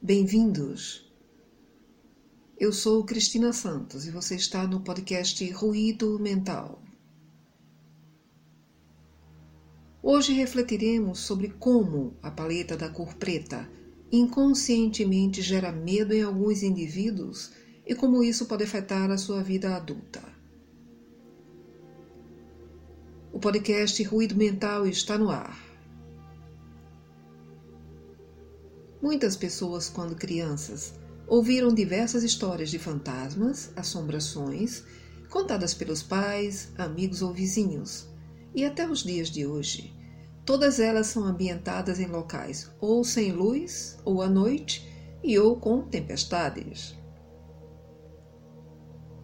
Bem-vindos! Eu sou Cristina Santos e você está no podcast Ruído Mental. Hoje refletiremos sobre como a paleta da cor preta inconscientemente gera medo em alguns indivíduos e como isso pode afetar a sua vida adulta. O podcast Ruído Mental está no ar. Muitas pessoas, quando crianças, ouviram diversas histórias de fantasmas, assombrações, contadas pelos pais, amigos ou vizinhos, e até os dias de hoje. Todas elas são ambientadas em locais ou sem luz, ou à noite, e ou com tempestades.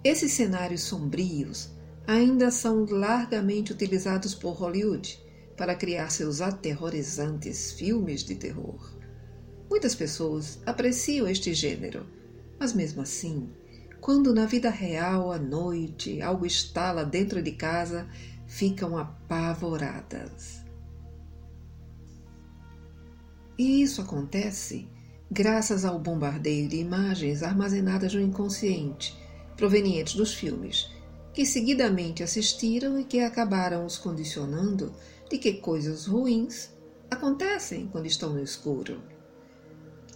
Esses cenários sombrios ainda são largamente utilizados por Hollywood para criar seus aterrorizantes filmes de terror. Muitas pessoas apreciam este gênero, mas mesmo assim, quando na vida real à noite algo estala dentro de casa, ficam apavoradas. E isso acontece graças ao bombardeio de imagens armazenadas no inconsciente, provenientes dos filmes, que seguidamente assistiram e que acabaram os condicionando de que coisas ruins acontecem quando estão no escuro.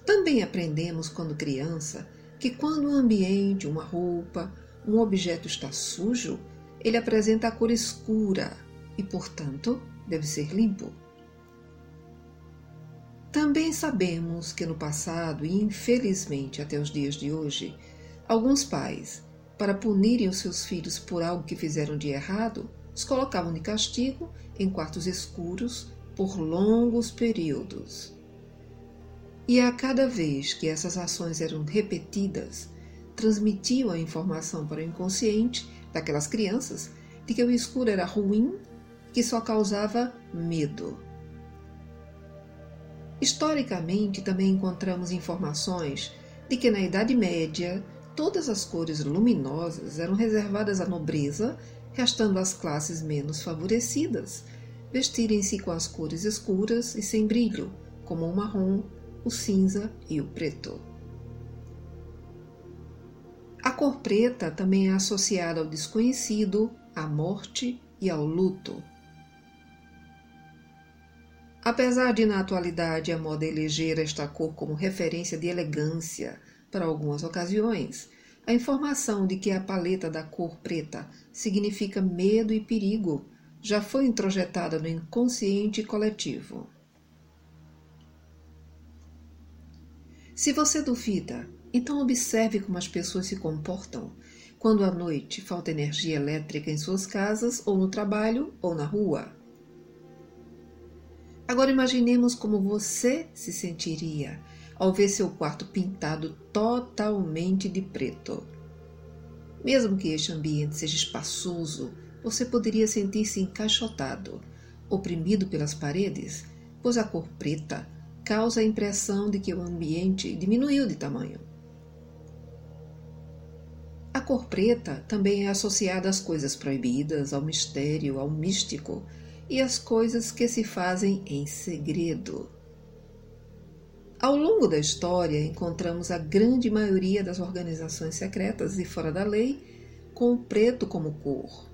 Também aprendemos quando criança que quando um ambiente, uma roupa, um objeto está sujo, ele apresenta a cor escura e, portanto, deve ser limpo. Também sabemos que no passado, e infelizmente até os dias de hoje, alguns pais para punirem os seus filhos por algo que fizeram de errado, os colocavam de castigo em quartos escuros por longos períodos. E a cada vez que essas ações eram repetidas, transmitiam a informação para o inconsciente daquelas crianças de que o escuro era ruim, que só causava medo. Historicamente, também encontramos informações de que na Idade Média todas as cores luminosas eram reservadas à nobreza, restando às classes menos favorecidas vestirem-se com as cores escuras e sem brilho, como o marrom, o cinza e o preto. A cor preta também é associada ao desconhecido, à morte e ao luto. Apesar de na atualidade a moda eleger esta cor como referência de elegância, para algumas ocasiões, a informação de que a paleta da cor preta significa medo e perigo já foi introjetada no inconsciente coletivo. Se você duvida, então observe como as pessoas se comportam quando à noite falta energia elétrica em suas casas, ou no trabalho, ou na rua. Agora imaginemos como você se sentiria ao ver seu quarto pintado totalmente de preto. Mesmo que este ambiente seja espaçoso, você poderia sentir-se encaixotado, oprimido pelas paredes, pois a cor preta causa a impressão de que o ambiente diminuiu de tamanho. A cor preta também é associada às coisas proibidas, ao mistério, ao místico e às coisas que se fazem em segredo. Ao longo da história, encontramos a grande maioria das organizações secretas e fora da lei com o preto como cor,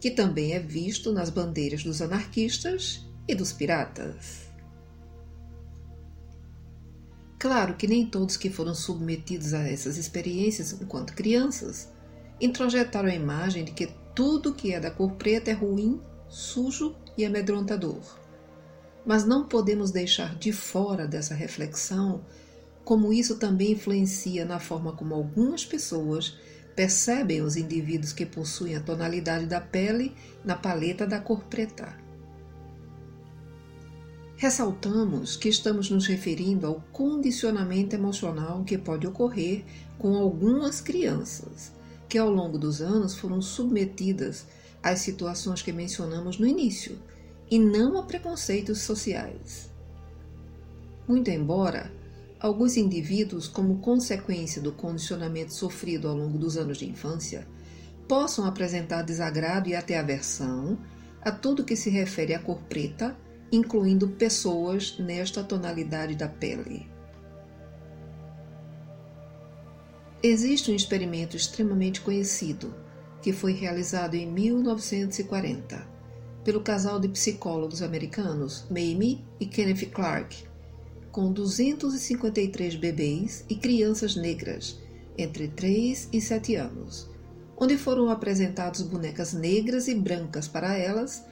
que também é visto nas bandeiras dos anarquistas e dos piratas. Claro que nem todos que foram submetidos a essas experiências enquanto crianças introjetaram a imagem de que tudo que é da cor preta é ruim, sujo e amedrontador mas não podemos deixar de fora dessa reflexão como isso também influencia na forma como algumas pessoas percebem os indivíduos que possuem a tonalidade da pele na paleta da cor preta. Ressaltamos que estamos nos referindo ao condicionamento emocional que pode ocorrer com algumas crianças, que ao longo dos anos foram submetidas às situações que mencionamos no início e não a preconceitos sociais. Muito embora alguns indivíduos, como consequência do condicionamento sofrido ao longo dos anos de infância, possam apresentar desagrado e até aversão a tudo que se refere à cor preta, incluindo pessoas nesta tonalidade da pele. Existe um experimento extremamente conhecido que foi realizado em 1940 pelo casal de psicólogos americanos Mamie e Kenneth Clark, com 253 bebês e crianças negras entre 3 e 7 anos, onde foram apresentadas bonecas negras e brancas para elas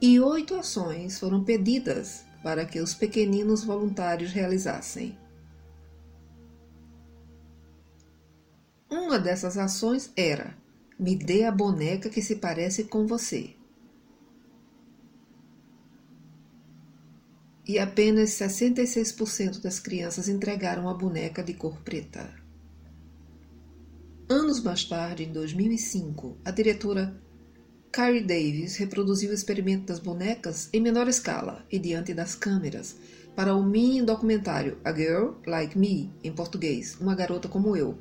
e oito ações foram pedidas para que os pequeninos voluntários realizassem. Uma dessas ações era: me dê a boneca que se parece com você. E apenas 66% das crianças entregaram a boneca de cor preta. Anos mais tarde, em 2005, a diretora Carrie Davis reproduziu o experimento das bonecas em menor escala e diante das câmeras para o mini documentário A Girl Like Me, em português, Uma Garota Como Eu,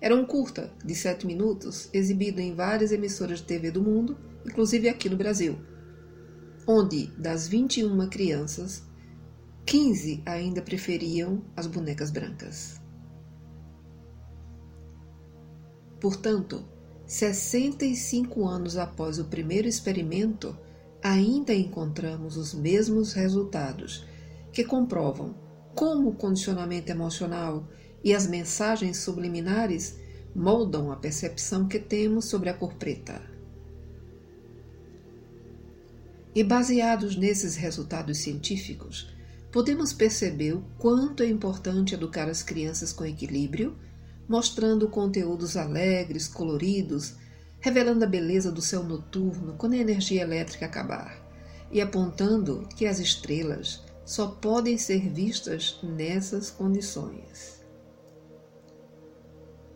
era um curta de 7 minutos, exibido em várias emissoras de TV do mundo, inclusive aqui no Brasil, onde das 21 crianças, 15 ainda preferiam as bonecas brancas. Portanto, 65 anos após o primeiro experimento, ainda encontramos os mesmos resultados que comprovam como o condicionamento emocional e as mensagens subliminares moldam a percepção que temos sobre a cor preta. E baseados nesses resultados científicos, podemos perceber o quanto é importante educar as crianças com equilíbrio, mostrando conteúdos alegres, coloridos, revelando a beleza do céu noturno quando a energia elétrica acabar, e apontando que as estrelas só podem ser vistas nessas condições.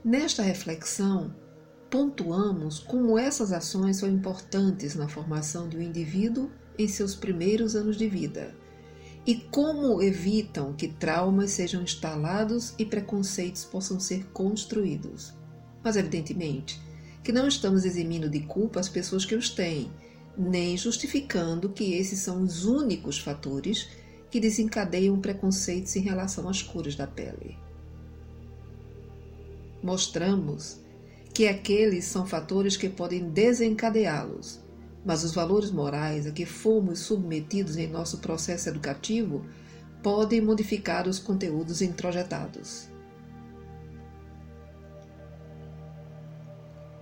Nesta reflexão, pontuamos como essas ações são importantes na formação de um indivíduo em seus primeiros anos de vida e como evitam que traumas sejam instalados e preconceitos possam ser construídos. Mas, evidentemente, que não estamos eximindo de culpa as pessoas que os têm, nem justificando que esses são os únicos fatores que desencadeiam preconceitos em relação às cores da pele mostramos que aqueles são fatores que podem desencadeá-los, mas os valores morais a que fomos submetidos em nosso processo educativo podem modificar os conteúdos introjetados.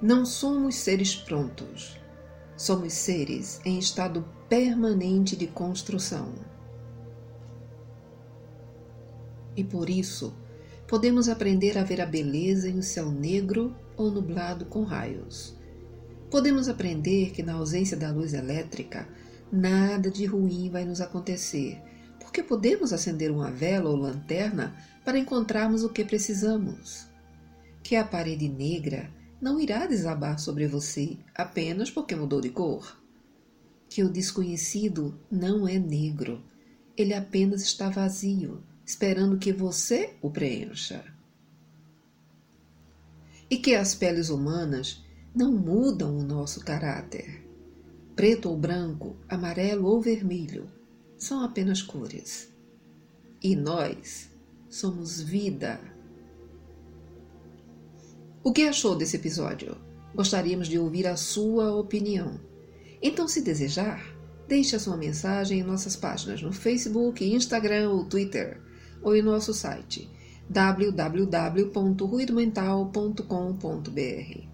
Não somos seres prontos. Somos seres em estado permanente de construção. E por isso, podemos aprender a ver a beleza em um céu negro ou nublado com raios. Podemos aprender que, na ausência da luz elétrica, nada de ruim vai nos acontecer, porque podemos acender uma vela ou lanterna para encontrarmos o que precisamos. Que a parede negra não irá desabar sobre você apenas porque mudou de cor. Que o desconhecido não é negro, ele apenas está vazio esperando que você o preencha. E que as peles humanas não mudam o nosso caráter. Preto ou branco, amarelo ou vermelho são apenas cores. E nós somos vida. O que achou desse episódio? Gostaríamos de ouvir a sua opinião. Então, se desejar, deixe a sua mensagem em nossas páginas no Facebook, Instagram ou Twitter ou em nosso site www.ruidomental.com.br.